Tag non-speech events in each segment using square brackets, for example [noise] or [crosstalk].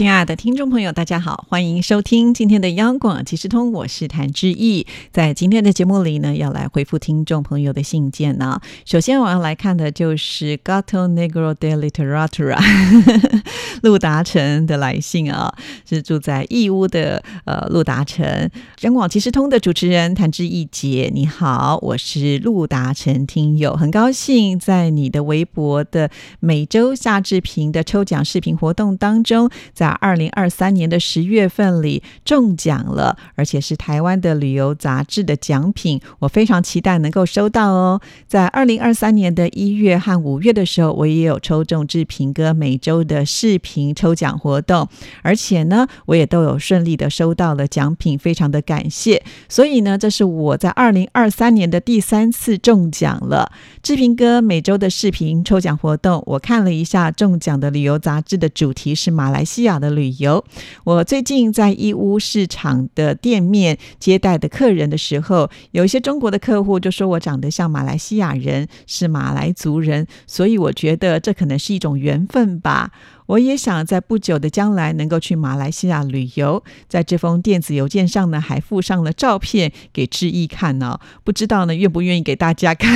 亲爱的听众朋友，大家好，欢迎收听今天的央广即时通，我是谭志毅。在今天的节目里呢，要来回复听众朋友的信件呢。首先我要来看的就是 Gato Negro de Literatura [laughs] 陆达成的来信啊，是住在义乌的呃陆达成。央广即时通的主持人谭志毅姐，你好，我是陆达成听友，很高兴在你的微博的每周夏志平的抽奖视频活动当中，在二零二三年的十月份里中奖了，而且是台湾的旅游杂志的奖品，我非常期待能够收到哦。在二零二三年的一月和五月的时候，我也有抽中志平哥每周的视频抽奖活动，而且呢，我也都有顺利的收到了奖品，非常的感谢。所以呢，这是我在二零二三年的第三次中奖了。志平哥每周的视频抽奖活动，我看了一下，中奖的旅游杂志的主题是马来西亚。的旅游，我最近在义乌市场的店面接待的客人的时候，有一些中国的客户就说我长得像马来西亚人，是马来族人，所以我觉得这可能是一种缘分吧。我也想在不久的将来能够去马来西亚旅游，在这封电子邮件上呢，还附上了照片给志毅看呢，不知道呢愿不愿意给大家看？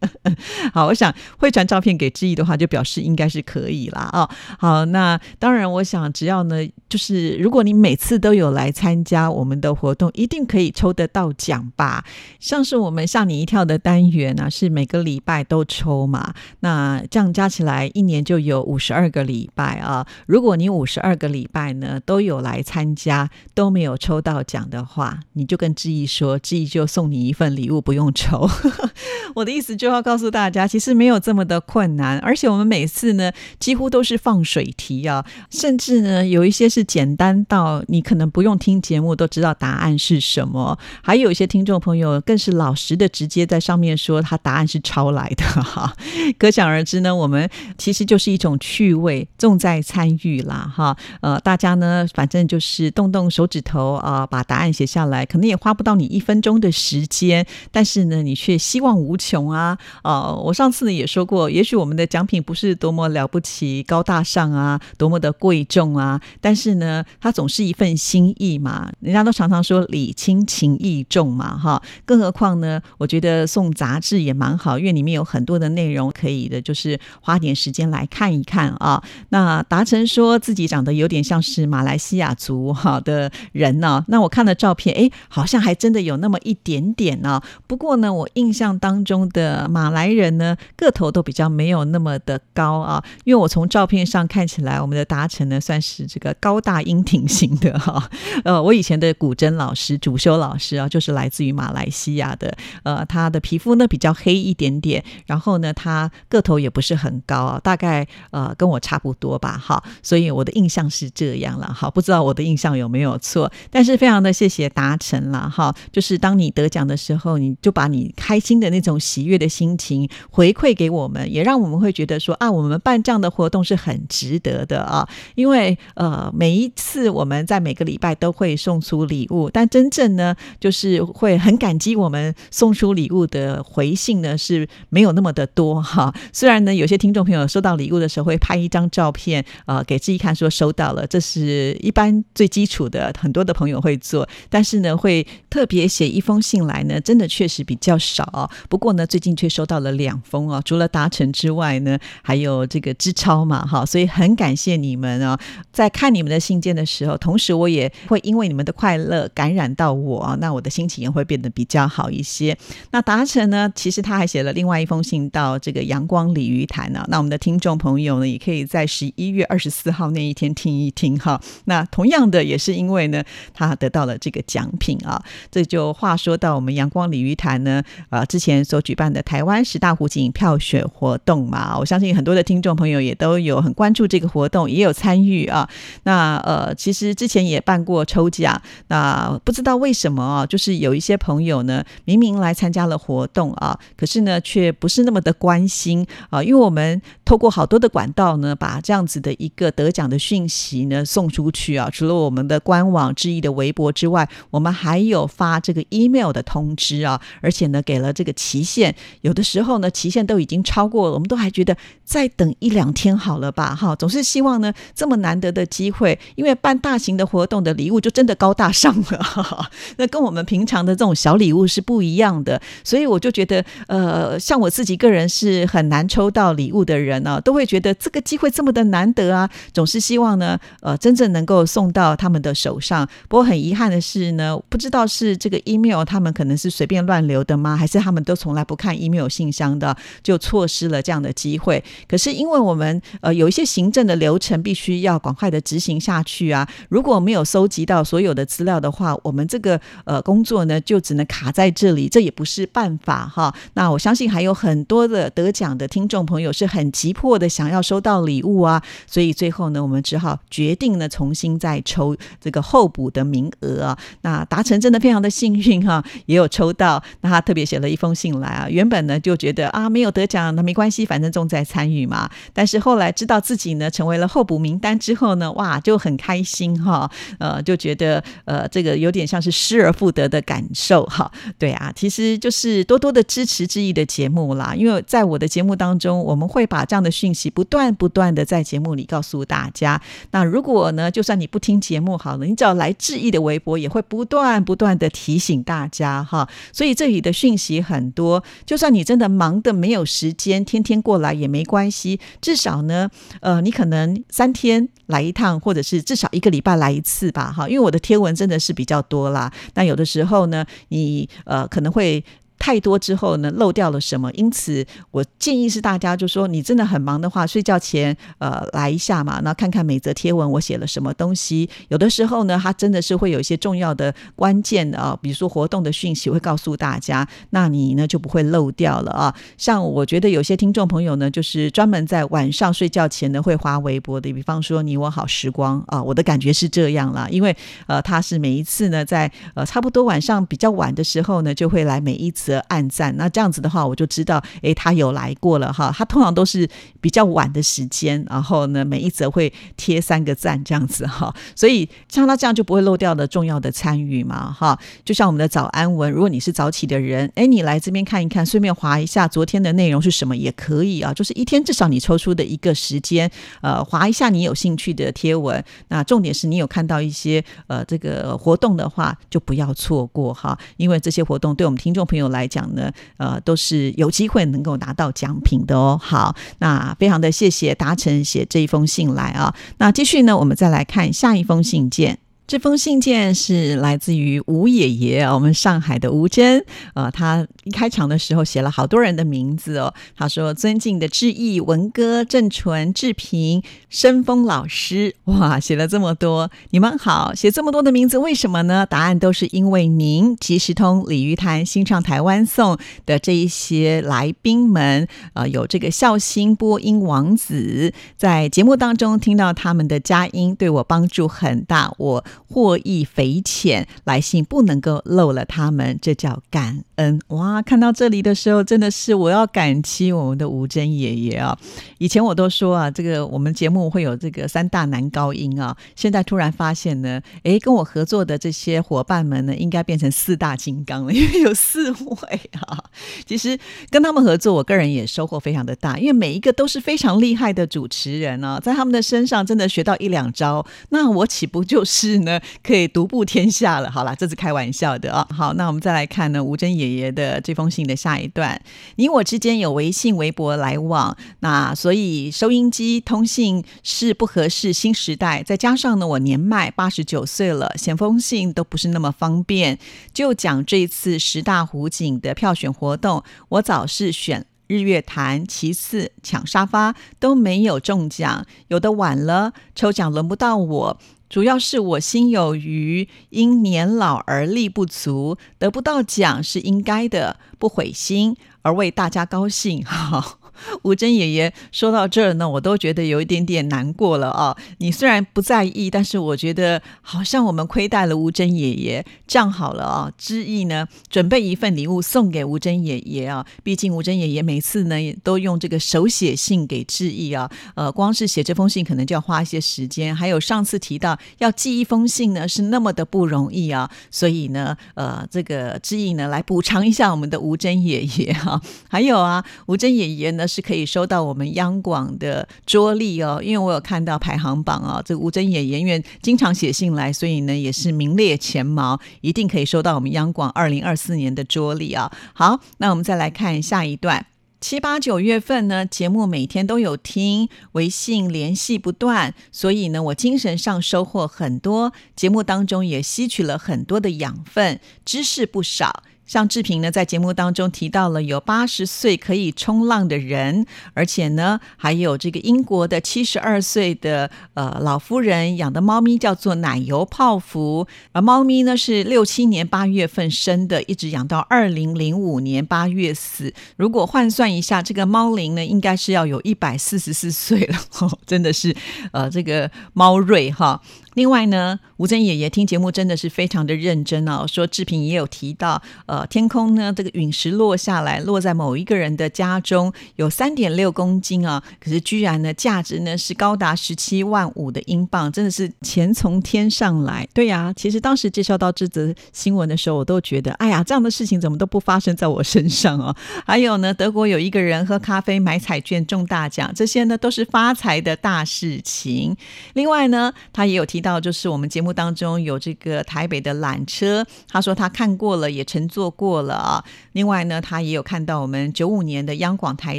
[laughs] 好，我想会传照片给志毅的话，就表示应该是可以啦。啊。好，那当然，我想只要呢，就是如果你每次都有来参加我们的活动，一定可以抽得到奖吧？像是我们吓你一跳的单元呢，是每个礼拜都抽嘛，那这样加起来一年就有五十二个礼。拜啊！如果你五十二个礼拜呢都有来参加，都没有抽到奖的话，你就跟志毅说，志毅就送你一份礼物，不用抽。[laughs] 我的意思就要告诉大家，其实没有这么的困难，而且我们每次呢几乎都是放水题啊，甚至呢有一些是简单到你可能不用听节目都知道答案是什么，还有一些听众朋友更是老实的直接在上面说他答案是抄来的哈。[laughs] 可想而知呢，我们其实就是一种趣味。重在参与啦，哈，呃，大家呢，反正就是动动手指头啊，把答案写下来，可能也花不到你一分钟的时间，但是呢，你却希望无穷啊，哦，我上次呢也说过，也许我们的奖品不是多么了不起、高大上啊，多么的贵重啊，但是呢，它总是一份心意嘛，人家都常常说礼轻情意重嘛，哈，更何况呢，我觉得送杂志也蛮好，因为里面有很多的内容可以的，就是花点时间来看一看啊，那。那达成说自己长得有点像是马来西亚族哈的人呢。那我看了照片，哎，好像还真的有那么一点点呢。不过呢，我印象当中的马来人呢，个头都比较没有那么的高啊。因为我从照片上看起来，我们的达成呢，算是这个高大英挺型的哈。[laughs] 呃，我以前的古筝老师、主修老师啊，就是来自于马来西亚的。呃，他的皮肤呢比较黑一点点，然后呢，他个头也不是很高啊，大概呃跟我差不多。多吧，好，所以我的印象是这样了，好，不知道我的印象有没有错，但是非常的谢谢达成了，哈，就是当你得奖的时候，你就把你开心的那种喜悦的心情回馈给我们，也让我们会觉得说啊，我们办这样的活动是很值得的啊，因为呃，每一次我们在每个礼拜都会送出礼物，但真正呢，就是会很感激我们送出礼物的回信呢是没有那么的多哈，虽然呢，有些听众朋友收到礼物的时候会拍一张照。照片啊，给自己看，说收到了，这是一般最基础的，很多的朋友会做，但是呢，会特别写一封信来呢，真的确实比较少。不过呢，最近却收到了两封啊，除了达成之外呢，还有这个支超嘛，哈，所以很感谢你们啊，在看你们的信件的时候，同时我也会因为你们的快乐感染到我，那我的心情也会变得比较好一些。那达成呢，其实他还写了另外一封信到这个阳光鲤鱼潭呢，那我们的听众朋友呢，也可以在十。一月二十四号那一天听一听哈，那同样的也是因为呢，他得到了这个奖品啊。这就话说到我们阳光鲤鱼潭呢，啊，之前所举办的台湾十大湖景票选活动嘛，我相信很多的听众朋友也都有很关注这个活动，也有参与啊。那呃，其实之前也办过抽奖，那不知道为什么啊，就是有一些朋友呢，明明来参加了活动啊，可是呢，却不是那么的关心啊，因为我们透过好多的管道呢，把这样子的一个得奖的讯息呢送出去啊。除了我们的官网、之一的微博之外，我们还有发这个 email 的通知啊，而且呢给了这个期限。有的时候呢期限都已经超过了，我们都还觉得再等一两天好了吧？哈，总是希望呢这么难得的机会，因为办大型的活动的礼物就真的高大上了，[laughs] 哈哈那跟我们平常的这种小礼物是不一样的，所以我就觉得，呃，像我自己个人是很难抽到礼物的人呢，都会觉得这个机会这么的难得啊，总是希望呢，呃，真正能够送到他们的手上。不过很遗憾的是呢，不知道是这个 email 他们可能是随便乱留的吗，还是他们都从来不看 email 信箱的，就错失了这样的机会。可是因为我们呃有一些行政的流程必须要赶快的执行下去啊，如果没有收集到所有的资料的话，我们这个呃工作呢就只能卡在这里，这也不是办法哈。那我相信还有很多的得奖的听众朋友是很急急迫的想要收到礼物啊，所以最后呢，我们只好决定呢重新再抽这个候补的名额啊。那达成真的非常的幸运哈，也有抽到。那他特别写了一封信来啊，原本呢就觉得啊没有得奖那没关系，反正重在参与嘛。但是后来知道自己呢成为了候补名单之后呢，哇就很开心哈，呃就觉得呃这个有点像是失而复得的感受哈。对啊，其实就是多多的支持之意的节目啦。因为在我的节目当中，我们会把这样的讯息不断不断的在节目里告诉大家。那如果呢，就算你不听节目好了，你只要来质疑的微博，也会不断不断的提醒大家哈。所以这里的讯息很多，就算你真的忙的没有时间天天过来也没关系，至少呢，呃，你可能三天来一趟，或者是至少一个礼拜来一次吧哈。因为我的贴文真的是比较多啦，那有的时候呢，你呃可能会。太多之后呢，漏掉了什么？因此，我建议是大家就说，你真的很忙的话，睡觉前呃来一下嘛，那看看每则贴文我写了什么东西。有的时候呢，它真的是会有一些重要的关键啊，比如说活动的讯息会告诉大家，那你呢就不会漏掉了啊。像我觉得有些听众朋友呢，就是专门在晚上睡觉前呢会发微博的，比方说你我好时光啊，我的感觉是这样啦，因为呃他是每一次呢在呃差不多晚上比较晚的时候呢，就会来每一次。的暗赞，那这样子的话，我就知道，哎，他有来过了哈。他通常都是比较晚的时间，然后呢，每一则会贴三个赞这样子哈。所以像他这样就不会漏掉的重要的参与嘛哈。就像我们的早安文，如果你是早起的人，哎，你来这边看一看，顺便划一下昨天的内容是什么也可以啊。就是一天至少你抽出的一个时间，呃，划一下你有兴趣的贴文。那重点是你有看到一些呃这个活动的话，就不要错过哈，因为这些活动对我们听众朋友来。讲呢，呃，都是有机会能够拿到奖品的哦。好，那非常的谢谢达成写这一封信来啊。那继续呢，我们再来看下一封信件。这封信件是来自于吴爷爷我们上海的吴真，呃，他一开场的时候写了好多人的名字哦。他说：“尊敬的志毅、文哥、郑纯、志平、申峰老师，哇，写了这么多，你们好，写这么多的名字，为什么呢？答案都是因为您即时通、鲤鱼潭、新唱台湾颂的这一些来宾们，呃，有这个孝心播音王子，在节目当中听到他们的佳音，对我帮助很大，我。”获益匪浅，来信不能够漏了他们，这叫感恩哇！看到这里的时候，真的是我要感激我们的吴真爷爷啊！以前我都说啊，这个我们节目会有这个三大男高音啊，现在突然发现呢，诶，跟我合作的这些伙伴们呢，应该变成四大金刚了，因为有四位啊。其实跟他们合作，我个人也收获非常的大，因为每一个都是非常厉害的主持人啊，在他们的身上真的学到一两招，那我岂不就是？可以独步天下了。好了，这是开玩笑的啊。好，那我们再来看呢，吴珍爷爷的这封信的下一段。你我之间有微信、微博来往，那所以收音机通信是不合适。新时代，再加上呢，我年迈八十九岁了，写封信都不是那么方便。就讲这次十大湖景的票选活动，我早是选日月潭，其次抢沙发都没有中奖，有的晚了，抽奖轮不到我。主要是我心有余，因年老而力不足，得不到奖是应该的，不悔心而为大家高兴。哈，[laughs] 吴珍爷爷说到这儿呢，我都觉得有一点点难过了啊。你虽然不在意，但是我觉得好像我们亏待了吴珍爷爷。这样好了啊，知意呢准备一份礼物送给吴珍爷爷啊。毕竟吴珍爷爷每次呢都用这个手写信给致意啊，呃，光是写这封信可能就要花一些时间。还有上次提到要寄一封信呢是那么的不容易啊，所以呢，呃，这个致意呢来补偿一下我们的吴珍爷爷哈。还有啊，吴珍爷爷呢是可以收到我们央广的桌历哦，因为我有看到排行榜啊，这吴珍爷爷因为经常写信来，所以呢也是名列前茅，一定可以收到我们央广二零二四年的桌历啊。好，那我们再来看下一段。七八九月份呢，节目每天都有听，微信联系不断，所以呢，我精神上收获很多，节目当中也吸取了很多的养分，知识不少。像志平呢，在节目当中提到了有八十岁可以冲浪的人，而且呢，还有这个英国的七十二岁的呃老夫人养的猫咪叫做奶油泡芙，而猫咪呢是六七年八月份生的，一直养到二零零五年八月死。如果换算一下，这个猫龄呢，应该是要有一百四十四岁了，[laughs] 真的是呃这个猫瑞哈。另外呢，吴珍爷爷听节目真的是非常的认真哦。说志平也有提到，呃，天空呢，这个陨石落下来，落在某一个人的家中，有三点六公斤啊，可是居然呢，价值呢是高达十七万五的英镑，真的是钱从天上来。对呀，其实当时介绍到这则新闻的时候，我都觉得，哎呀，这样的事情怎么都不发生在我身上哦？还有呢，德国有一个人喝咖啡买彩券中大奖，这些呢都是发财的大事情。另外呢，他也有提到。到就是我们节目当中有这个台北的缆车，他说他看过了，也乘坐过了啊。另外呢，他也有看到我们九五年的央广台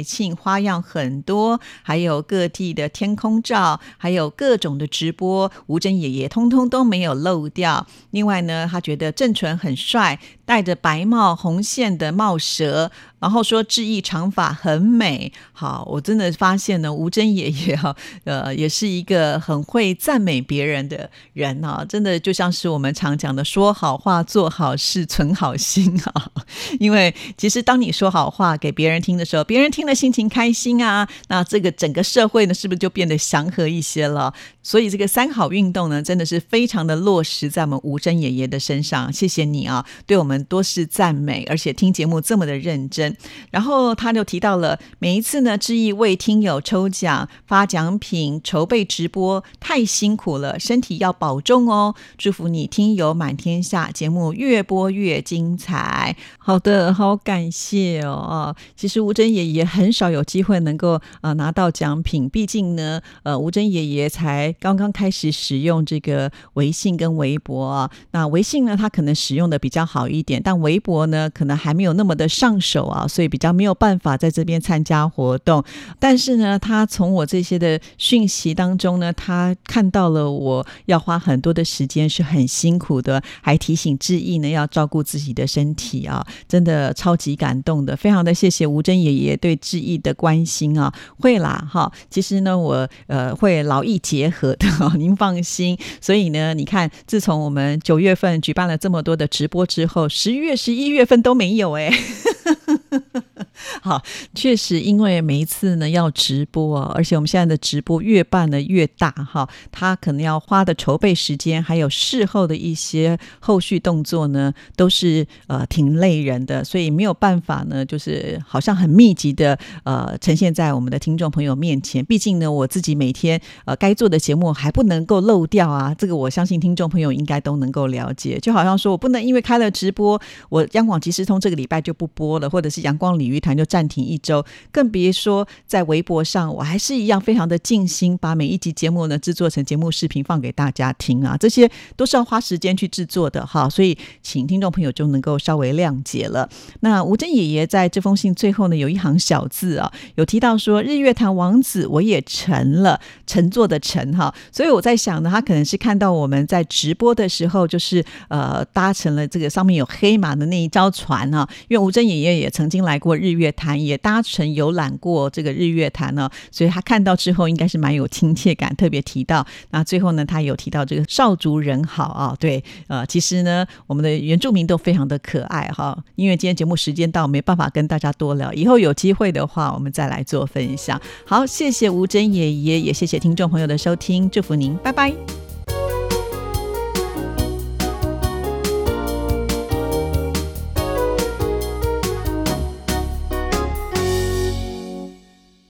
庆，花样很多，还有各地的天空照，还有各种的直播，吴珍爷爷通通都没有漏掉。另外呢，他觉得郑纯很帅，戴着白帽红线的帽舌。然后说志毅长发很美，好，我真的发现呢，吴珍爷爷哈，呃，也是一个很会赞美别人的人啊，真的就像是我们常讲的，说好话、做好事、存好心啊。[laughs] 因为其实当你说好话给别人听的时候，别人听了心情开心啊，那这个整个社会呢，是不是就变得祥和一些了？所以这个三好运动呢，真的是非常的落实在我们吴珍爷爷的身上。谢谢你啊，对我们多是赞美，而且听节目这么的认真。然后他就提到了每一次呢，志毅为听友抽奖、发奖品、筹备直播，太辛苦了，身体要保重哦。祝福你听友满天下，节目越播越精彩。好的，好感谢哦啊！其实吴珍爷爷很少有机会能够呃拿到奖品，毕竟呢，呃，吴珍爷爷才刚刚开始使用这个微信跟微博啊。那微信呢，他可能使用的比较好一点，但微博呢，可能还没有那么的上手啊。所以比较没有办法在这边参加活动，但是呢，他从我这些的讯息当中呢，他看到了我要花很多的时间是很辛苦的，还提醒志毅呢要照顾自己的身体啊，真的超级感动的，非常的谢谢吴珍爷爷对志毅的关心啊，会啦哈，其实呢我呃会劳逸结合 [laughs] 的，您放心。所以呢，你看，自从我们九月份举办了这么多的直播之后，十一月、十一月份都没有哎。[laughs] 好，确实，因为每一次呢要直播，而且我们现在的直播越办的越大哈，他可能要花的筹备时间，还有事后的一些后续动作呢，都是呃挺累人的，所以没有办法呢，就是好像很密集的呃呈现在我们的听众朋友面前。毕竟呢，我自己每天呃该做的节目还不能够漏掉啊，这个我相信听众朋友应该都能够了解。就好像说我不能因为开了直播，我央广即时通这个礼拜就不播了，或或者是阳光鲤鱼潭。就暂停一周，更别说在微博上，我还是一样非常的尽心，把每一集节目呢制作成节目视频放给大家听啊，这些都是要花时间去制作的哈，所以请听众朋友就能够稍微谅解了。那吴珍爷爷在这封信最后呢，有一行小字啊，有提到说日月潭王子我也成了，乘坐的乘哈，所以我在想呢，他可能是看到我们在直播的时候，就是呃搭乘了这个上面有黑马的那一艘船啊，因为吴珍爷爷也曾经来过日月潭，也搭乘游览过这个日月潭呢，所以他看到之后应该是蛮有亲切感，特别提到那最后呢，他有提到这个少族人好啊，对，呃，其实呢，我们的原住民都非常的可爱哈。因为今天节目时间到，没办法跟大家多聊，以后有机会的话，我们再来做分享。好，谢谢吴珍爷爷，也谢谢听众朋友的收听，祝福您，拜拜。